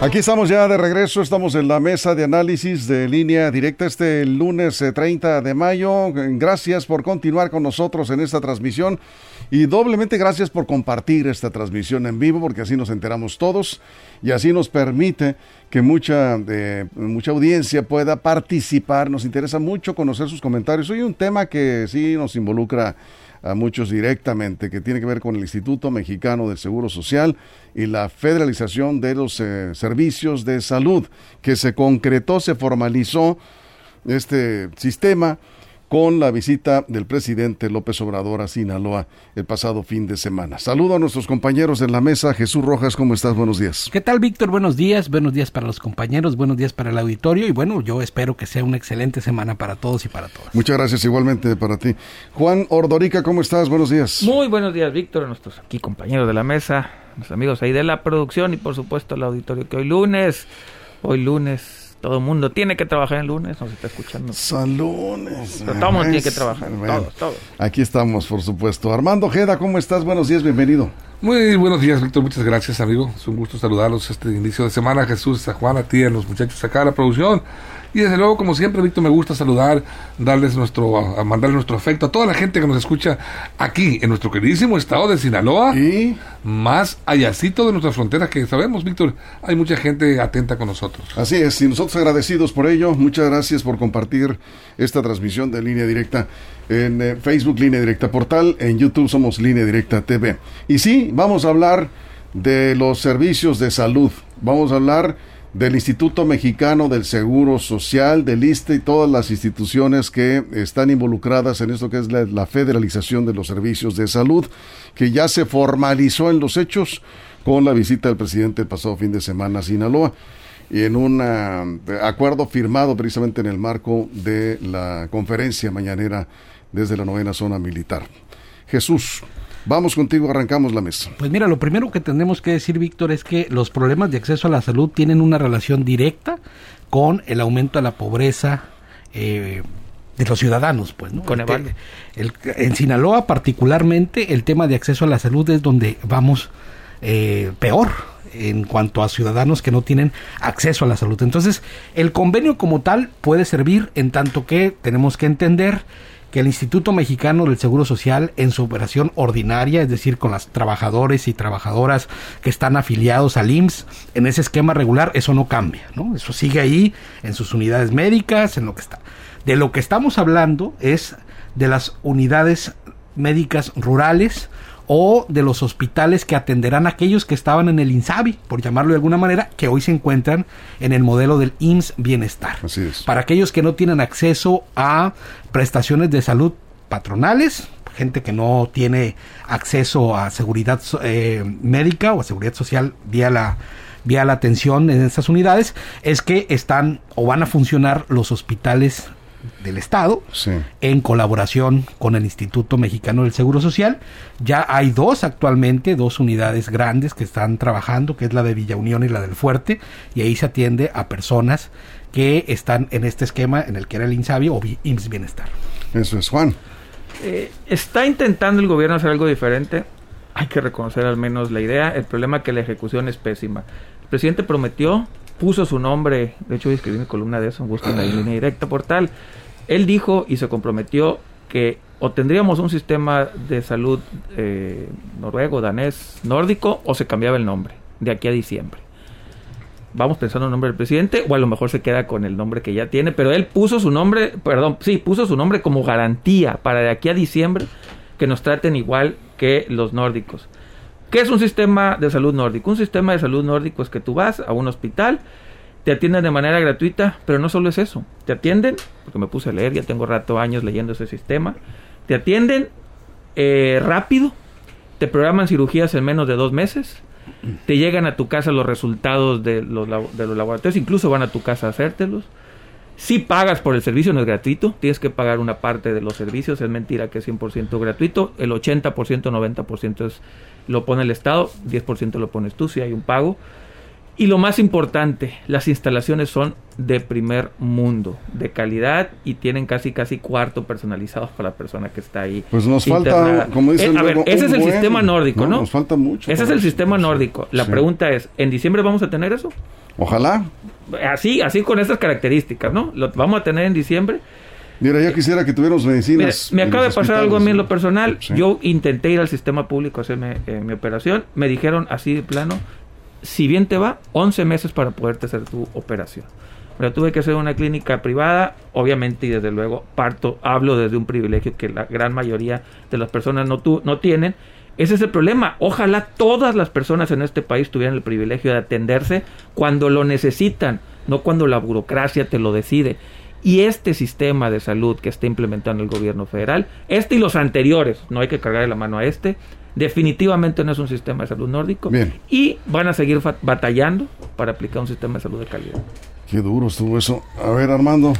Aquí estamos ya de regreso, estamos en la mesa de análisis de línea directa este lunes 30 eh, de mayo. Gracias por continuar con nosotros en esta transmisión y doblemente gracias por compartir esta transmisión en vivo porque así nos enteramos todos y así nos permite que mucha, eh, mucha audiencia pueda participar. Nos interesa mucho conocer sus comentarios. Hoy un tema que sí nos involucra a muchos directamente, que tiene que ver con el Instituto Mexicano del Seguro Social y la federalización de los eh, servicios de salud, que se concretó, se formalizó este sistema con la visita del presidente López Obrador a Sinaloa el pasado fin de semana. Saludo a nuestros compañeros en la mesa. Jesús Rojas, ¿cómo estás? Buenos días. ¿Qué tal, Víctor? Buenos días. Buenos días para los compañeros, buenos días para el auditorio y bueno, yo espero que sea una excelente semana para todos y para todas. Muchas gracias igualmente para ti. Juan Ordorica, ¿cómo estás? Buenos días. Muy buenos días, Víctor, nuestros aquí compañeros de la mesa, nuestros amigos ahí de la producción y por supuesto el auditorio que hoy lunes, hoy lunes todo el mundo tiene que trabajar el lunes, nos está escuchando. Salones. Pero todo el mundo tiene que trabajar, todos, todos. Aquí estamos, por supuesto. Armando Jeda, ¿cómo estás? Buenos días, bienvenido. Muy buenos días, Víctor. Muchas gracias, amigo. Es un gusto saludarlos este inicio de semana. Jesús, a Juan, a ti, a los muchachos acá de la producción. Y desde luego, como siempre, Víctor, me gusta saludar, darles nuestro, a mandarles nuestro afecto a toda la gente que nos escucha aquí, en nuestro queridísimo estado de Sinaloa. Y más allácito de nuestra frontera, que sabemos, Víctor, hay mucha gente atenta con nosotros. Así es, y nosotros agradecidos por ello. Muchas gracias por compartir esta transmisión de línea directa en eh, Facebook, línea directa portal, en YouTube somos línea directa TV. Y sí, vamos a hablar de los servicios de salud. Vamos a hablar del Instituto Mexicano del Seguro Social, del ISTE y todas las instituciones que están involucradas en esto que es la, federalización de los servicios de salud, que ya se formalizó en los hechos con la visita del presidente pasado fin de semana a Sinaloa y en un acuerdo firmado precisamente en el marco de la conferencia mañanera desde la novena zona militar. Jesús, Vamos contigo, arrancamos la mesa. Pues mira, lo primero que tenemos que decir, Víctor, es que los problemas de acceso a la salud tienen una relación directa con el aumento de la pobreza eh, de los ciudadanos, pues, ¿no? Con el, en Sinaloa, particularmente, el tema de acceso a la salud es donde vamos eh, peor en cuanto a ciudadanos que no tienen acceso a la salud. Entonces, el convenio como tal puede servir en tanto que tenemos que entender que el Instituto Mexicano del Seguro Social en su operación ordinaria, es decir, con las trabajadores y trabajadoras que están afiliados al IMSS, en ese esquema regular, eso no cambia, ¿no? Eso sigue ahí en sus unidades médicas, en lo que está. De lo que estamos hablando es de las unidades médicas rurales o de los hospitales que atenderán a aquellos que estaban en el INSABI, por llamarlo de alguna manera, que hoy se encuentran en el modelo del IMSS Bienestar. Así es. Para aquellos que no tienen acceso a prestaciones de salud patronales, gente que no tiene acceso a seguridad eh, médica o a seguridad social vía la vía la atención en estas unidades, es que están o van a funcionar los hospitales del Estado en colaboración con el Instituto Mexicano del Seguro Social. Ya hay dos actualmente, dos unidades grandes que están trabajando, que es la de Villa Unión y la del Fuerte, y ahí se atiende a personas que están en este esquema en el que era el INSABI o IMSS Bienestar. Eso es, Juan. Eh, está intentando el gobierno hacer algo diferente. Hay que reconocer al menos la idea. El problema es que la ejecución es pésima. El presidente prometió puso su nombre, de hecho escribí mi columna de eso, busquen la línea directa portal. Él dijo y se comprometió que o tendríamos un sistema de salud eh, noruego, danés, nórdico, o se cambiaba el nombre de aquí a diciembre. Vamos pensando en el nombre del presidente, o a lo mejor se queda con el nombre que ya tiene, pero él puso su nombre, perdón, sí, puso su nombre como garantía para de aquí a diciembre que nos traten igual que los nórdicos. ¿Qué es un sistema de salud nórdico? Un sistema de salud nórdico es que tú vas a un hospital, te atienden de manera gratuita, pero no solo es eso. Te atienden, porque me puse a leer, ya tengo rato años leyendo ese sistema, te atienden eh, rápido te programan cirugías en menos de dos meses, te llegan a tu casa los resultados de los, de los laboratorios, incluso van a tu casa a hacértelos. Si pagas por el servicio, no es gratuito, tienes que pagar una parte de los servicios, es mentira que es 100% gratuito, el 80%, 90% es, lo pone el Estado, 10% lo pones tú si hay un pago. Y lo más importante, las instalaciones son de primer mundo, de calidad y tienen casi casi cuarto personalizados para la persona que está ahí. Pues nos falta, como dicen, eh, a ver, ese es el sistema nórdico, ¿no? Nos falta mucho. Ese es el sistema nórdico. La pregunta es, ¿en diciembre vamos a tener eso? Ojalá. Así, así con estas características, ¿no? Lo vamos a tener en diciembre. Mira, ya quisiera que tuviéramos medicinas. me acaba de pasar algo a mí en lo personal. Yo intenté ir al sistema público a hacerme eh, mi operación. Me dijeron así de plano, si bien te va, 11 meses para poderte hacer tu operación. Pero tuve que hacer una clínica privada, obviamente, y desde luego parto, hablo desde un privilegio que la gran mayoría de las personas no, tu, no tienen. Ese es el problema. Ojalá todas las personas en este país tuvieran el privilegio de atenderse cuando lo necesitan, no cuando la burocracia te lo decide. Y este sistema de salud que está implementando el gobierno federal, este y los anteriores, no hay que cargar la mano a este, Definitivamente no es un sistema de salud nórdico. Y van a seguir batallando para aplicar un sistema de salud de calidad. Qué duro estuvo eso. A ver, Armando.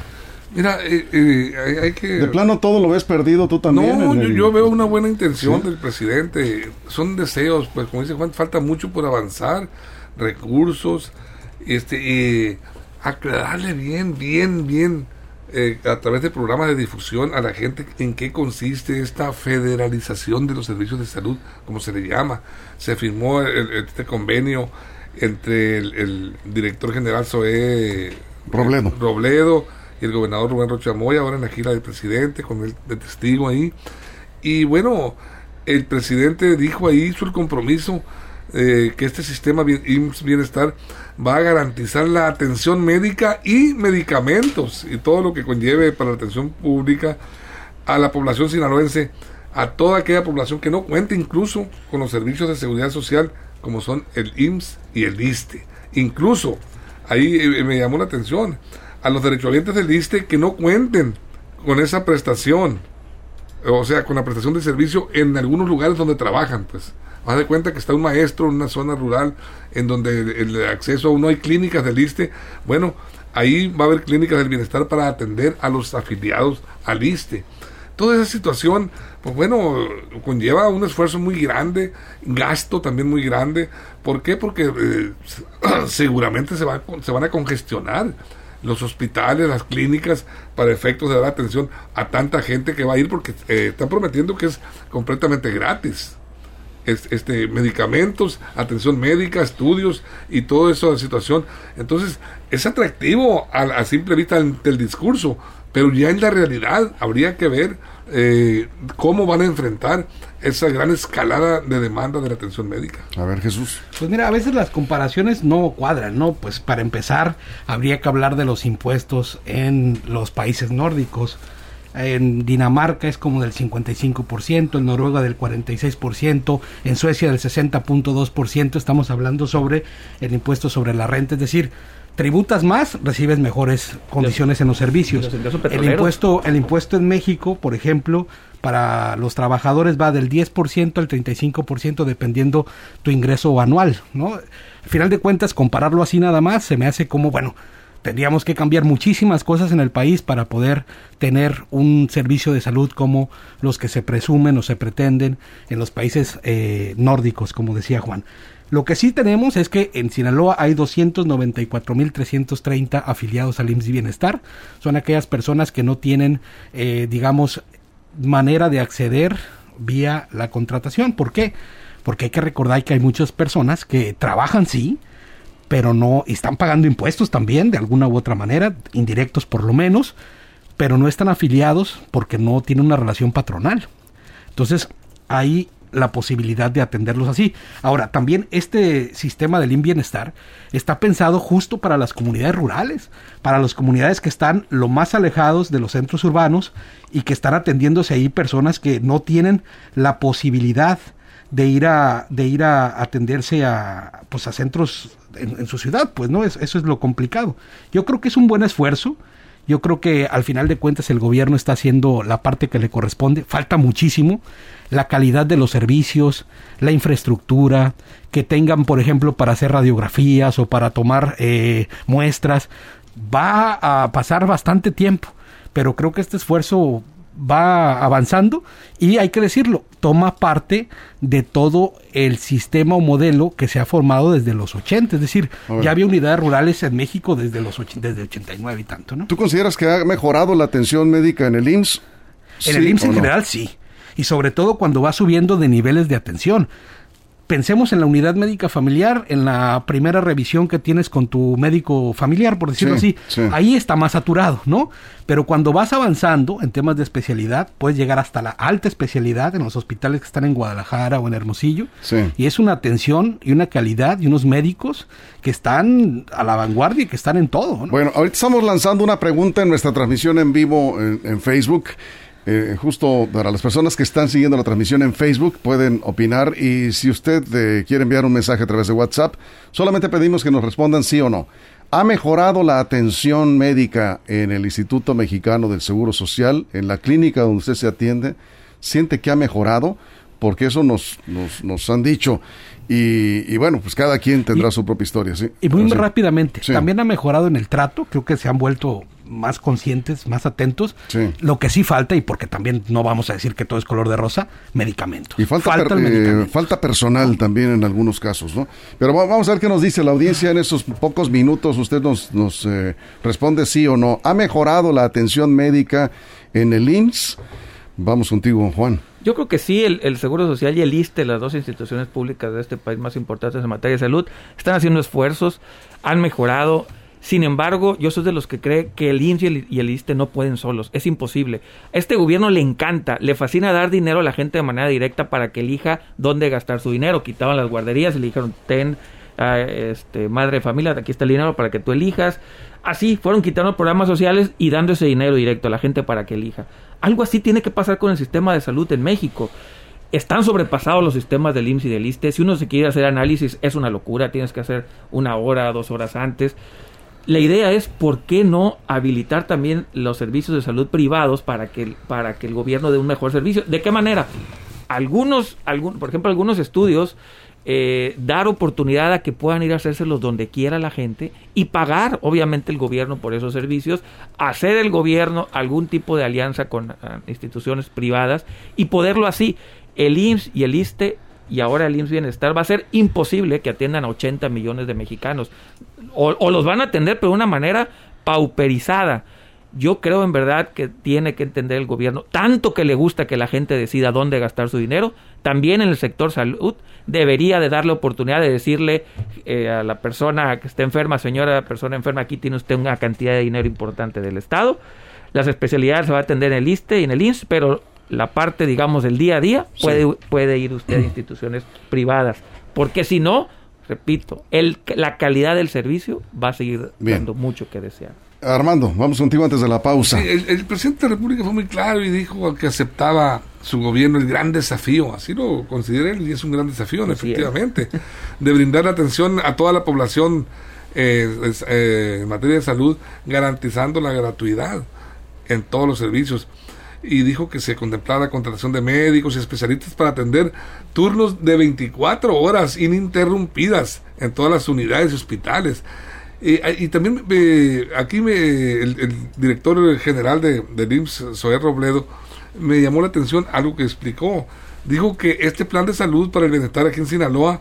Mira, eh, eh, hay, que... De plano todo lo ves perdido tú también. No, yo, veo una buena intención del presidente. Son deseos, pues como dice Juan, falta mucho por avanzar, recursos, este, eh, aclararle bien, bien, bien eh, a través de programas de difusión a la gente en qué consiste esta federalización de los servicios de salud, como se le llama. Se firmó este convenio entre el, director general Zoé Robledo. Robledo y el gobernador Rubén Rocha Moya, ahora en la gira del presidente, con el de testigo ahí. Y bueno, el presidente dijo ahí, hizo el compromiso eh, que este sistema bienestar va a garantizar la atención médica y medicamentos y todo lo que conlleve para la atención pública a la población sinaloense, a toda aquella población que no cuente incluso con los servicios de seguridad social como son el IMSS y el ISTE. Incluso, ahí eh, me llamó la atención, a los derechohabientes del ISTE que no cuenten con esa prestación, o sea, con la prestación de servicio en algunos lugares donde trabajan, pues Haz de cuenta que está un maestro en una zona rural en donde el, acceso a no hay clínicas del ISTE. Bueno, ahí va a haber clínicas del bienestar para atender a los afiliados al ISTE. Toda esa situación, pues bueno, conlleva un esfuerzo muy grande, gasto también muy grande. ¿Por qué? Porque eh, seguramente se, va, se van a congestionar los hospitales, las clínicas, para efectos de dar atención a tanta gente que va a ir, porque eh, están prometiendo que es completamente gratis este, medicamentos, atención médica, estudios y toda esa situación. Entonces, es atractivo a, simple vista del discurso, pero ya en la realidad habría que ver eh, cómo van a enfrentar esa gran escalada de demanda de la atención médica. A ver, Jesús. Pues mira, a veces las comparaciones no cuadran, ¿no? Pues para empezar, habría que hablar de los impuestos en los países nórdicos en Dinamarca es como del 55%, en Noruega del 46%, en Suecia del 60.2%, estamos hablando sobre el impuesto sobre la renta, es decir, tributas más, recibes mejores condiciones en los servicios. El impuesto, el impuesto en México, por ejemplo, para los trabajadores va del 10% al 35% dependiendo tu ingreso anual, ¿no? Al final de cuentas, compararlo así nada más se me hace como, bueno, tendríamos que cambiar muchísimas cosas en el país para poder tener un servicio de salud como los que se presumen o se pretenden en los países eh, nórdicos, como decía Juan. Lo que sí tenemos es que en Sinaloa hay 294.330 afiliados al IMSS Bienestar. Son aquellas personas que no tienen, eh, digamos, manera de acceder vía la contratación. ¿Por qué? Porque hay que recordar que hay muchas personas que trabajan, sí, pero no están pagando impuestos también de alguna u otra manera, indirectos por lo menos, pero no están afiliados porque no tienen una relación patronal. Entonces, hay la posibilidad de atenderlos así. Ahora, también este sistema del bienestar está pensado justo para las comunidades rurales, para las comunidades que están lo más alejados de los centros urbanos y que están atendiéndose ahí personas que no tienen la posibilidad de ir a de ir a atenderse a pues a centros en, su ciudad, pues no, es, eso es lo complicado. Yo creo que es un buen esfuerzo. Yo creo que al final de cuentas el gobierno está haciendo la parte que le corresponde. Falta muchísimo. La calidad de los servicios, la infraestructura, que tengan, por ejemplo, para hacer radiografías o para tomar eh, muestras. Va a pasar bastante tiempo, pero creo que este esfuerzo va avanzando y hay que decirlo, toma parte de todo el sistema o modelo que se ha formado desde los 80, es decir, ya había unidades rurales en México desde los desde 89 y tanto, ¿no? ¿Tú consideras que ha mejorado la atención médica en el IMSS? En el IMSS en general sí, y sobre todo cuando va subiendo de niveles de atención pensemos en la unidad médica familiar, en la primera revisión que tienes con tu médico familiar, por decirlo así, ahí está más saturado, ¿no? Pero cuando vas avanzando en temas de especialidad, puedes llegar hasta la alta especialidad en los hospitales que están en Guadalajara o en Hermosillo, y es una atención y una calidad y unos médicos que están a la vanguardia y que están en todo. ¿no? Bueno, ahorita estamos lanzando una pregunta en nuestra transmisión en vivo en Facebook. Eh, justo para las personas que están siguiendo la transmisión en Facebook pueden opinar y si usted eh, quiere enviar un mensaje a través de WhatsApp, solamente pedimos que nos respondan sí o no. ¿Ha mejorado la atención médica en el Instituto Mexicano del Seguro Social, en la clínica donde usted se atiende? ¿Siente que ha mejorado? Porque eso nos, nos, nos han dicho. Y, bueno, pues cada quien tendrá su propia historia, ¿sí? Y muy rápidamente, también ha mejorado en el trato, creo que se han vuelto más conscientes, más atentos. Lo que sí falta, y porque también no vamos a decir que todo es color de rosa, medicamentos. Y falta, eh, falta personal también en algunos casos, ¿no? Pero vamos a ver qué nos dice la audiencia en esos pocos minutos. Usted nos, nos eh, responde sí o no. ¿Ha mejorado la atención médica en el IMSS? Vamos contigo, Juan. Yo creo que sí, el, Seguro Social y el ISTE, las dos instituciones públicas de este país más importantes en materia de salud, están haciendo esfuerzos, han mejorado. Sin embargo, yo soy de los que cree que el INSS y el, ISTE no pueden solos. Es imposible. A este gobierno le encanta, le fascina dar dinero a la gente de manera directa para que elija dónde gastar su dinero. Quitaban las guarderías y le dijeron, ten, ah, este, madre de familia, aquí está el dinero para que tú elijas. Así fueron quitando programas sociales y dando ese dinero directo a la gente para que elija. Algo así tiene que pasar con el sistema de salud en México están sobrepasados los sistemas del IMSS y del ISTE. Si uno se quiere hacer análisis, es una locura. Tienes que hacer una hora, dos horas antes. La idea es por qué no habilitar también los servicios de salud privados para que, para que el gobierno dé un mejor servicio. ¿De qué manera? Algunos, algún, por ejemplo, algunos estudios eh, dar oportunidad a que puedan ir a hacérselos donde quiera la gente y pagar, obviamente, el gobierno por esos servicios, hacer el gobierno algún tipo de alianza con ah, instituciones privadas y poderlo así. El IMSS y el ISTE y ahora el IMSS Bienestar va a ser imposible que atiendan a 80 millones de mexicanos. O, los van a atender, pero de una manera pauperizada. Yo creo en verdad que tiene que entender el gobierno, tanto que le gusta que la gente decida dónde gastar su dinero, también en el sector salud debería de darle oportunidad de decirle eh, a la persona que esté enferma, señora persona enferma, aquí tiene usted una cantidad de dinero importante del Estado. Las especialidades se va a atender en el ISTE y en el INSS, pero la parte, digamos, del día a día, puede, puede ir usted a instituciones privadas. Porque si no, repito, el, la calidad del servicio va a seguir dando mucho que desear. Armando, vamos contigo antes de la pausa. el, presidente de la República fue muy claro y dijo que aceptaba su gobierno el gran desafío, así lo considera él y es un gran desafío, efectivamente, de brindar atención a toda la población eh, eh, en materia de salud, garantizando la gratuidad en todos los servicios y dijo que se contemplara contratación de médicos y especialistas para atender turnos de 24 horas ininterrumpidas en todas las unidades y hospitales. Y también eh, aquí me, el, director general de, del IMSS, Zoé Robledo, me llamó la atención algo que explicó. Dijo que este plan de salud para el bienestar aquí en Sinaloa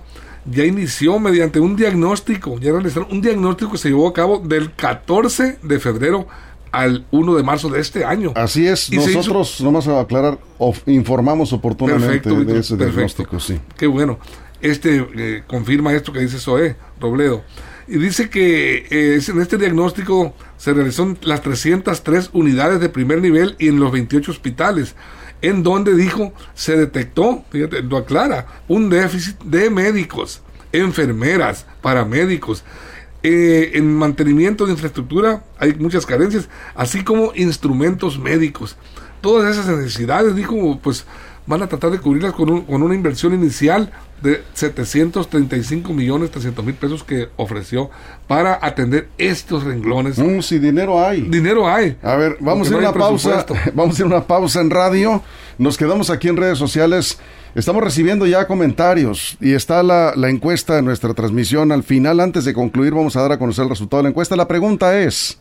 ya inició mediante un diagnóstico, ya realizaron un diagnóstico que se llevó a cabo del 14 de febrero al 1 de marzo de este año. Así es, nosotros, nomás a aclarar, informamos oportunamente de ese diagnóstico, sí. Qué bueno. Este eh, confirma esto que dice Zoé Robledo. Y dice que eh, en este diagnóstico se realizó las 303 unidades de primer nivel y en los 28 hospitales, en donde dijo se detectó, fíjate, lo aclara, un déficit de médicos, enfermeras, paramédicos, eh, en mantenimiento de infraestructura hay muchas carencias, así como instrumentos médicos. Todas esas necesidades, dijo, pues van a tratar de cubrirlas con, una inversión inicial de 735 millones 300 mil pesos que ofreció para atender estos renglones. Mm, si dinero hay. Dinero hay. A ver, vamos a ir a una pausa. Vamos a hacer una pausa en radio. Nos quedamos aquí en redes sociales. Estamos recibiendo ya comentarios y está la, la encuesta de nuestra transmisión. Al final, antes de concluir, vamos a dar a conocer el resultado de la encuesta. La pregunta es,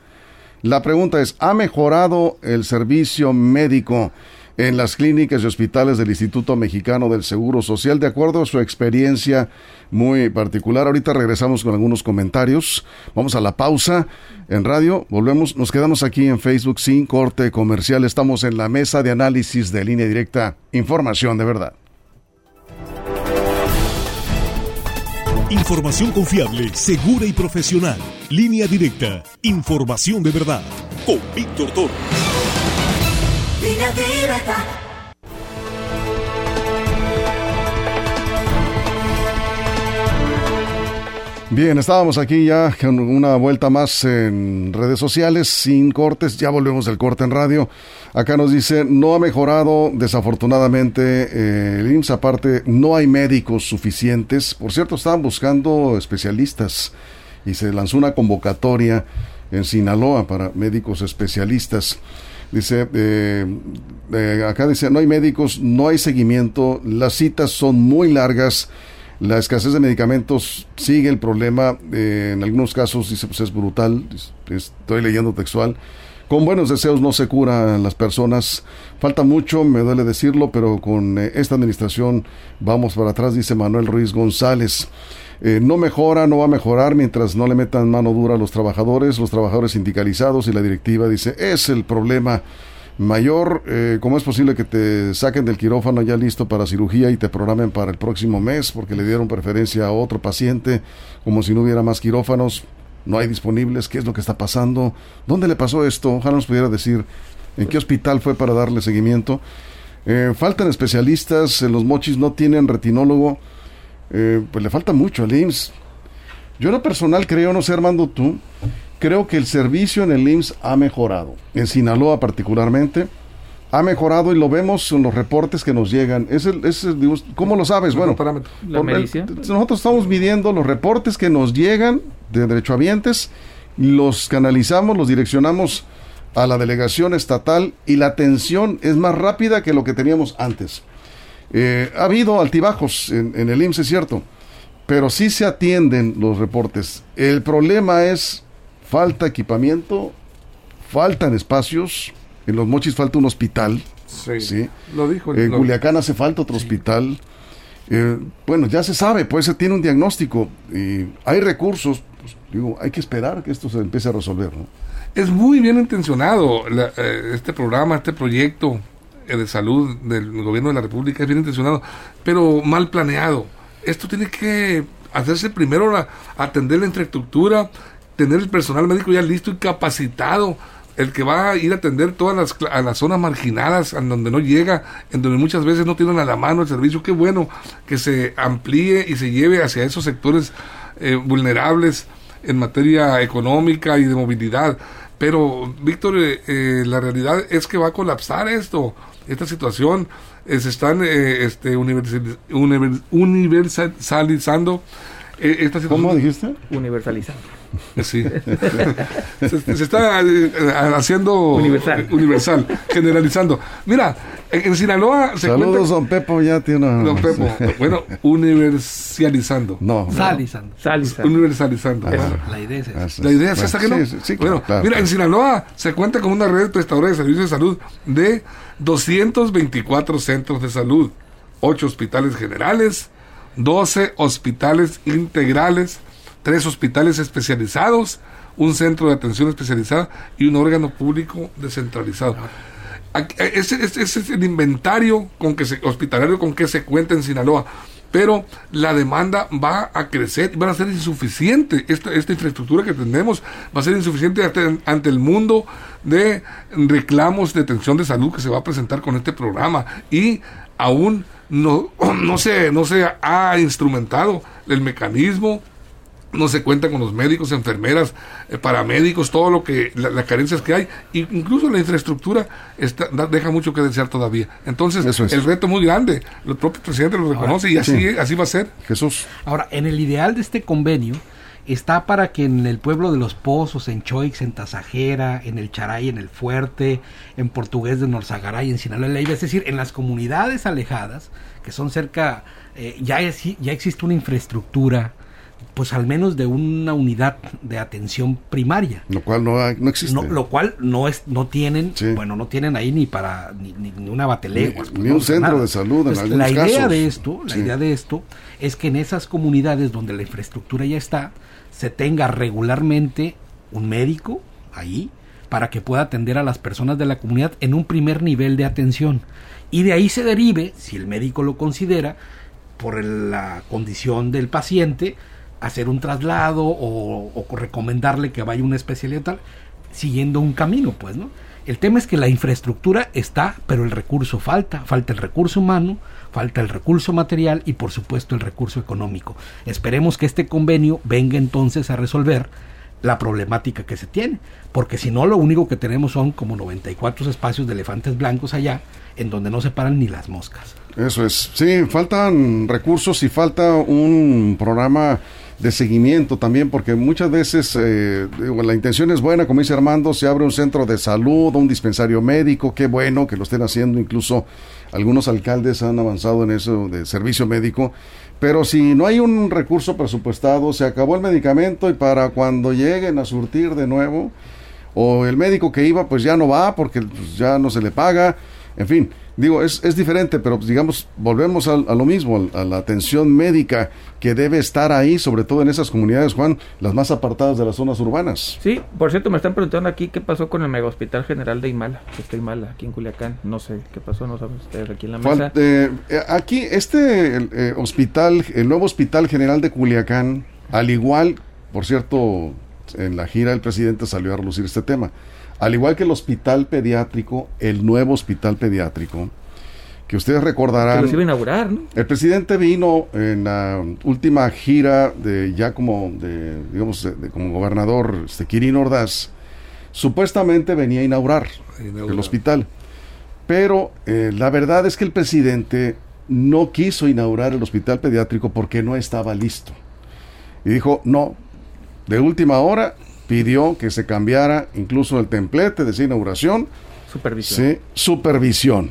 la pregunta es, ¿ha mejorado el servicio médico en las clínicas y hospitales del Instituto Mexicano del Seguro Social de acuerdo a su experiencia muy particular? Ahorita regresamos con algunos comentarios. Vamos a la pausa en radio. Volvemos. Nos quedamos aquí en Facebook sin corte comercial. Estamos en la mesa de análisis de línea directa. Información de verdad. Información confiable, segura y profesional. Línea directa. Información de verdad. Con Víctor Toro. Bien, estábamos aquí ya con una vuelta más en redes sociales, sin cortes, ya volvemos del corte en radio. Acá nos dice, no ha mejorado desafortunadamente eh, el IMSS, aparte no hay médicos suficientes. Por cierto, estaban buscando especialistas y se lanzó una convocatoria en Sinaloa para médicos especialistas. Dice, eh, eh, acá dice, no hay médicos, no hay seguimiento, las citas son muy largas la escasez de medicamentos sigue el problema, eh, en algunos casos dice pues es brutal, estoy leyendo textual. Con buenos deseos no se curan las personas. Falta mucho, me duele decirlo, pero con eh, esta administración vamos para atrás, dice Manuel Ruiz González. Eh, no mejora, no va a mejorar mientras no le metan mano dura a los trabajadores, los trabajadores sindicalizados y la directiva dice, es el problema mayor, eh, ¿cómo es posible que te saquen del quirófano ya listo para cirugía y te programen para el próximo mes porque le dieron preferencia a otro paciente, como si no hubiera más quirófanos? No hay disponibles, ¿qué es lo que está pasando? ¿Dónde le pasó esto? Ojalá nos pudiera decir en qué hospital fue para darle seguimiento. Eh, faltan especialistas, en los mochis no tienen retinólogo, eh, pues le falta mucho al IMSS. Yo en lo personal creo, no sé Armando tú, creo que el servicio en el IMSS ha mejorado. En Sinaloa particularmente ha mejorado y lo vemos en los reportes que nos llegan. Es el, es ¿Cómo lo sabes? Bueno, nosotros estamos midiendo los reportes que nos llegan de derechohabientes, los canalizamos, los direccionamos a la delegación estatal y la atención es más rápida que lo que teníamos antes. Eh, ha habido altibajos en, en el IMSS, es cierto, pero sí se atienden los reportes. El problema es falta equipamiento, faltan espacios, en Los Mochis falta un hospital. Sí, lo dijo. En Culiacán hace falta otro hospital. Eh, bueno, ya se sabe, pues se tiene un diagnóstico y hay recursos. Pues, digo, hay que esperar que esto se empiece a resolver. ¿no? Es muy bien intencionado eh, este programa, este proyecto de salud del gobierno de la República, es bien intencionado, pero mal planeado. Esto tiene que hacerse primero, a atender la infraestructura, tener el personal médico ya listo y capacitado, el que va a ir a atender todas las, a las zonas marginadas, en donde no llega, en donde muchas veces no tienen a la mano el servicio. Qué bueno que se amplíe y se lleve hacia esos sectores eh, vulnerables en materia económica y de movilidad. Pero, Víctor, eh, eh, la realidad es que va a colapsar esto, esta situación. se están este, universalizando. esta situación. ¿Cómo dijiste? Universalizando. Sí. se, está eh, haciendo universal. generalizando. Mira, en, Sinaloa se Saludos, don Pepo, ya tiene Don Pepo, bueno, universalizando. No. Salizando. Universalizando. La idea es esa. La idea es esa que no. bueno, mira, en Sinaloa se cuenta con una red prestadora de servicios de salud de 224 centros de salud, 8 hospitales generales, 12 hospitales integrales, tres hospitales especializados, un centro de atención especializada y un órgano público descentralizado. Eh, ese, es el inventario con que se, hospitalario con que se cuenta en Sinaloa. Pero la demanda va a crecer, va a ser insuficiente. Esta, esta infraestructura que tenemos va a ser insuficiente ante, ante, el mundo de reclamos de atención de salud que se va a presentar con este programa. Y aún no, no, se, no se ha instrumentado el mecanismo no se cuenta con los médicos, enfermeras, eh, paramédicos, todo lo que, las carencias que hay, incluso la infraestructura está, deja mucho que desear todavía. Entonces, el reto es muy grande, el propio presidente lo reconoce y así, así va a ser. Jesús. Ahora, en el ideal de este convenio, está para que en el pueblo de los Pozos, en Choix, en Tasajera, en el Charay, en el Fuerte, en Portugués de Norzagaray, en Sinaloa, es decir, en las comunidades alejadas, que son cerca, eh, ya, ya existe una infraestructura pues al menos de una unidad de atención primaria. Lo cual no, no existe. lo cual no es, no tienen, bueno, no tienen ahí ni para ni, ni, una bateleguas. Ni, un centro de salud en La idea de esto, la idea de esto es que en esas comunidades donde la infraestructura ya está, se tenga regularmente un médico ahí para que pueda atender a las personas de la comunidad en un primer nivel de atención. Y de ahí se derive, si el médico lo considera, por la condición del paciente, hacer un traslado o, recomendarle que vaya a una especialidad siguiendo un camino, pues, ¿no? El tema es que la infraestructura está, pero el recurso falta, falta el recurso humano, falta el recurso material y por supuesto el recurso económico. Esperemos que este convenio venga entonces a resolver la problemática que se tiene, porque si no lo único que tenemos son como 94 espacios de elefantes blancos allá, en donde no se paran ni las moscas. Eso es, sí, faltan recursos y falta un programa de seguimiento también, porque muchas veces eh, la intención es buena, como dice Armando, se abre un centro de salud, un dispensario médico, qué bueno que lo estén haciendo, incluso algunos alcaldes han avanzado en eso de servicio médico, pero si no hay un recurso presupuestado, se acabó el medicamento y para cuando lleguen a surtir de nuevo, o el médico que iba pues ya no va porque pues, ya no se le paga, en fin, digo, es, es diferente, pero pues, digamos, volvemos a, lo mismo, a, la atención médica que debe estar ahí, sobre todo en esas comunidades, Juan, las más apartadas de las zonas urbanas. Sí, por cierto, me están preguntando aquí qué pasó con el Mega Hospital General de Imala, que está Imala, aquí en Culiacán. No sé qué pasó, no saben ustedes aquí en la mesa. Eh, eh, aquí, este eh, hospital, el nuevo Hospital General de Culiacán, al igual, por cierto, en la gira el presidente salió a relucir este tema al igual que el hospital pediátrico, el nuevo hospital pediátrico, que ustedes recordarán. Que iba a inaugurar, ¿no? El presidente vino en la última gira de ya como de, digamos, como gobernador, este, Kirin Ordaz, supuestamente venía a inaugurar, el hospital. Pero eh, la verdad es que el presidente no quiso inaugurar el hospital pediátrico porque no estaba listo. Y dijo, no, de última hora pidió que se cambiara incluso el templete de esa inauguración. Supervisión. Sí, supervisión.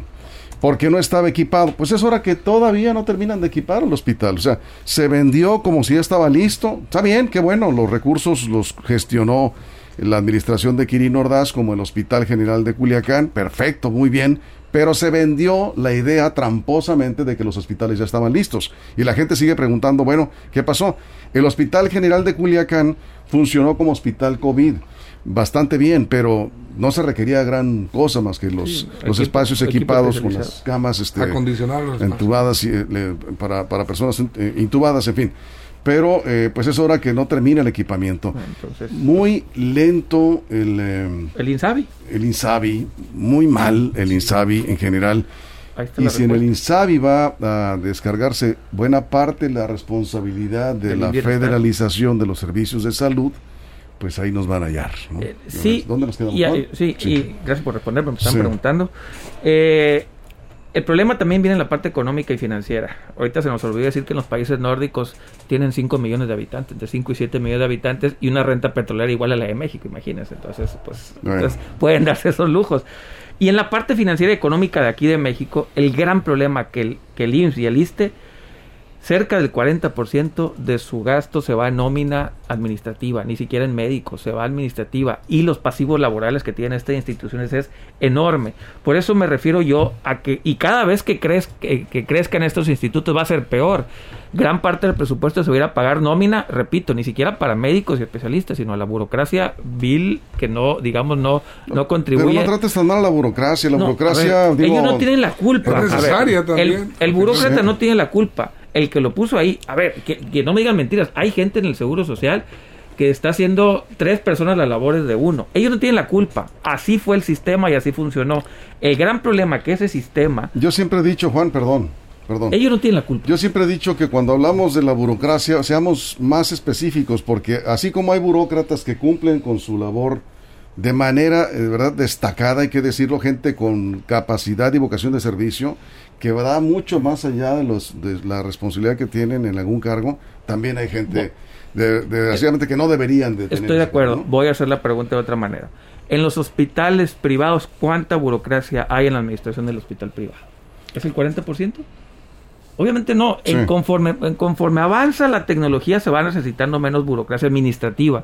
Porque no estaba equipado. Pues es hora que todavía no terminan de equipar el hospital. O sea, se vendió como si ya estaba listo. Está bien, qué bueno, los recursos los gestionó la administración de Quirino Ordaz como el Hospital General de Culiacán. Perfecto, muy bien pero se vendió la idea tramposamente de que los hospitales ya estaban listos. Y la gente sigue preguntando, bueno, ¿qué pasó? El Hospital General de Culiacán funcionó como hospital COVID bastante bien, pero no se requería gran cosa más que los, los espacios equipados con las camas este, entubadas y, eh, para, para personas eh, intubadas, en fin pero eh, pues es hora que no termine el equipamiento. muy lento el... Eh, el INSABI. El INSABI, muy mal el INSABI en general. Y si en el INSABI va a descargarse buena parte la responsabilidad de la federalización de los servicios de salud, pues ahí nos van a hallar. Eh, sí, ¿Dónde nos quedamos? sí, y gracias por responderme, me están preguntando. Eh, el problema también viene en la parte económica y financiera. Ahorita se nos olvidó decir que en los países nórdicos tienen 5 millones de habitantes, de 5 y 7 millones de habitantes y una renta petrolera igual a la de México, imagínense. Entonces, pues pueden darse esos lujos. Y en la parte financiera y económica de aquí de México, el gran problema que el, que el IMSS y el ISTE cerca del 40% de su gasto se va a nómina administrativa, ni siquiera en médicos, se va a administrativa y los pasivos laborales que tienen estas instituciones es enorme. Por eso me refiero yo a que, y cada vez que, crez, que, que crezcan estos institutos va a ser peor. Gran parte del presupuesto se va a ir a pagar nómina, repito, ni siquiera para médicos y especialistas, sino a la burocracia vil que no, digamos, no, no contribuye. Pero no trates tan mal a la burocracia, la burocracia... ellos no tienen la culpa. El, el burócrata no tiene la culpa el que lo puso ahí, a ver, que, no me digan mentiras, hay gente en el Seguro Social que está haciendo tres personas las labores de uno. Ellos no tienen la culpa. Así fue el sistema y así funcionó. El gran problema que ese sistema... Yo siempre he dicho, Juan, perdón, perdón. Ellos no tienen la culpa. Yo siempre he dicho que cuando hablamos de la burocracia, seamos más específicos, porque así como hay burócratas que cumplen con su labor de manera, de verdad, destacada, hay que decirlo, gente con capacidad y vocación de servicio, que va mucho más allá de, los, de la responsabilidad que tienen en algún cargo, también hay gente, de, desgraciadamente, que no deberían de tener Estoy de acuerdo, ¿no? voy a hacer la pregunta de otra manera. En los hospitales privados, ¿cuánta burocracia hay en la administración del hospital privado? ¿Es el 40%? Obviamente no. En conforme, en conforme avanza la tecnología se va necesitando menos burocracia administrativa.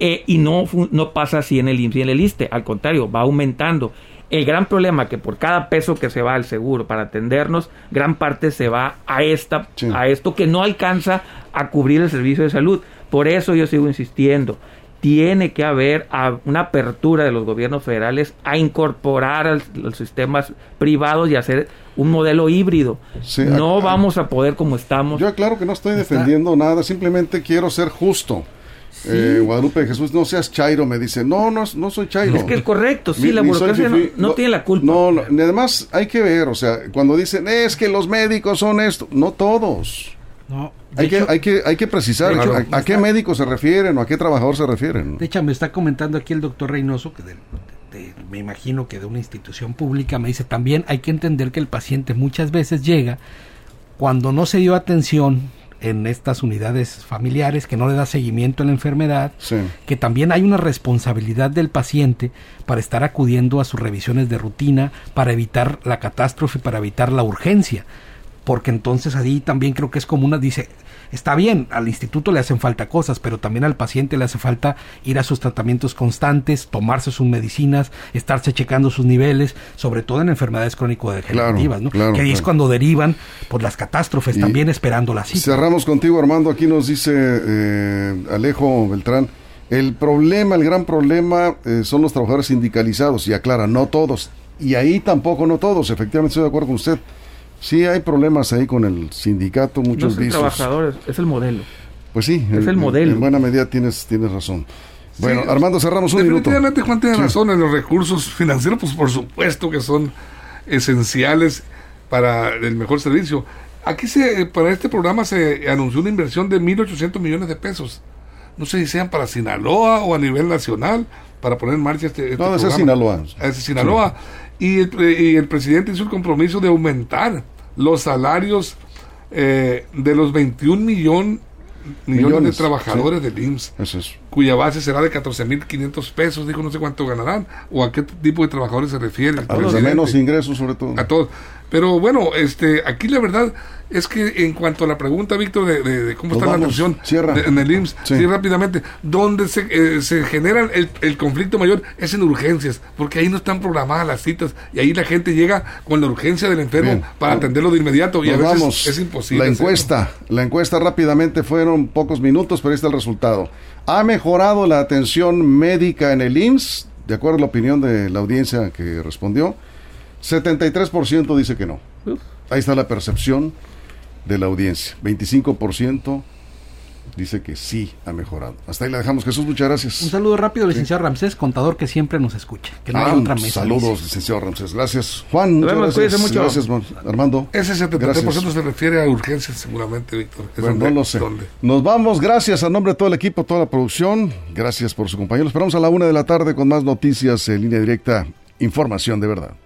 Eh, y no, no pasa así en el IMSS y en el ISTE. Al contrario, va aumentando. El gran problema que por cada peso que se va al seguro para atendernos, gran parte se va a esta, a esto que no alcanza a cubrir el servicio de salud. Por eso yo sigo insistiendo tiene que haber una apertura de los gobiernos federales a incorporar a los sistemas privados y hacer un modelo híbrido. no vamos a poder como estamos. Yo claro que no estoy defendiendo nada, simplemente quiero ser justo. Eh, Guadalupe Jesús, no seas Chairo, me dice. No, no, no soy Chairo. Es que es correcto, sí, la burocracia no, tiene la culpa. No, además hay que ver, o sea, cuando dicen, es que los médicos son esto, no todos. No, hay, que, hay, que, hay que precisar a, qué médico se refieren o a qué trabajador se refieren. De hecho, me está comentando aquí el doctor Reynoso, que me imagino que de una institución pública, me dice también hay que entender que el paciente muchas veces llega cuando no se dio atención en estas unidades familiares, que no le da seguimiento a la enfermedad, que también hay una responsabilidad del paciente para estar acudiendo a sus revisiones de rutina, para evitar la catástrofe, para evitar la urgencia porque entonces ahí también creo que es como una, dice, está bien, al instituto le hacen falta cosas, pero también al paciente le hace falta ir a sus tratamientos constantes, tomarse sus medicinas, estarse checando sus niveles, sobre todo en enfermedades crónico-degenerativas, ¿no? que ahí es cuando derivan por las catástrofes, también esperando la cita. Cerramos contigo, Armando, aquí nos dice eh, Alejo Beltrán, el problema, el gran problema eh, son los trabajadores sindicalizados, y aclara, no todos, y ahí tampoco no todos, efectivamente estoy de acuerdo con usted Sí, hay problemas ahí con el sindicato, muchos no trabajadores, es el modelo. Pues sí, es el, modelo. En buena medida tienes, tienes razón. Bueno, Armando, cerramos un minuto. Definitivamente Juan tiene razón en los recursos financieros, pues por supuesto que son esenciales para el mejor servicio. Aquí se, para este programa se anunció una inversión de 1.800 millones de pesos. No sé si sean para Sinaloa o a nivel nacional, para poner en marcha este, este no, programa. es Sinaloa. Es Sinaloa. Y el, presidente hizo el compromiso de aumentar los salarios eh, de los 21 millón, millones, de trabajadores del IMSS, cuya base será de 14.500 pesos, dijo no sé cuánto ganarán, o a qué tipo de trabajadores se refiere. A los de menos ingresos sobre todo. A todos. Pero bueno, este, aquí la verdad es que en cuanto a la pregunta, Víctor, de, cómo está la atención en el IMSS, sí. rápidamente, donde se, eh, se genera el, conflicto mayor es en urgencias, porque ahí no están programadas las citas y ahí la gente llega con la urgencia del enfermo para atenderlo de inmediato y a veces es imposible. La encuesta, la encuesta rápidamente fueron pocos minutos, pero ahí está el resultado. ¿Ha mejorado la atención médica en el IMSS? De acuerdo a la opinión de la audiencia que respondió, 73% dice que no. Ahí está la percepción de la audiencia. 25% dice que sí ha mejorado. Hasta ahí la dejamos. Jesús, muchas gracias. Un saludo rápido, licenciado Ramsés, contador que siempre nos escucha. Que no hay ah, otra mesa. Saludos, licenciado Ramsés. Gracias. Juan, muchas gracias. Mucho. Gracias, Armando. Ese 73% se refiere a urgencias, seguramente, Víctor. Bueno, no lo sé. Nos vamos. Gracias a nombre de todo el equipo, toda la producción. Gracias por su compañía. Nos esperamos a la una de la tarde con más noticias en línea directa. Información de verdad.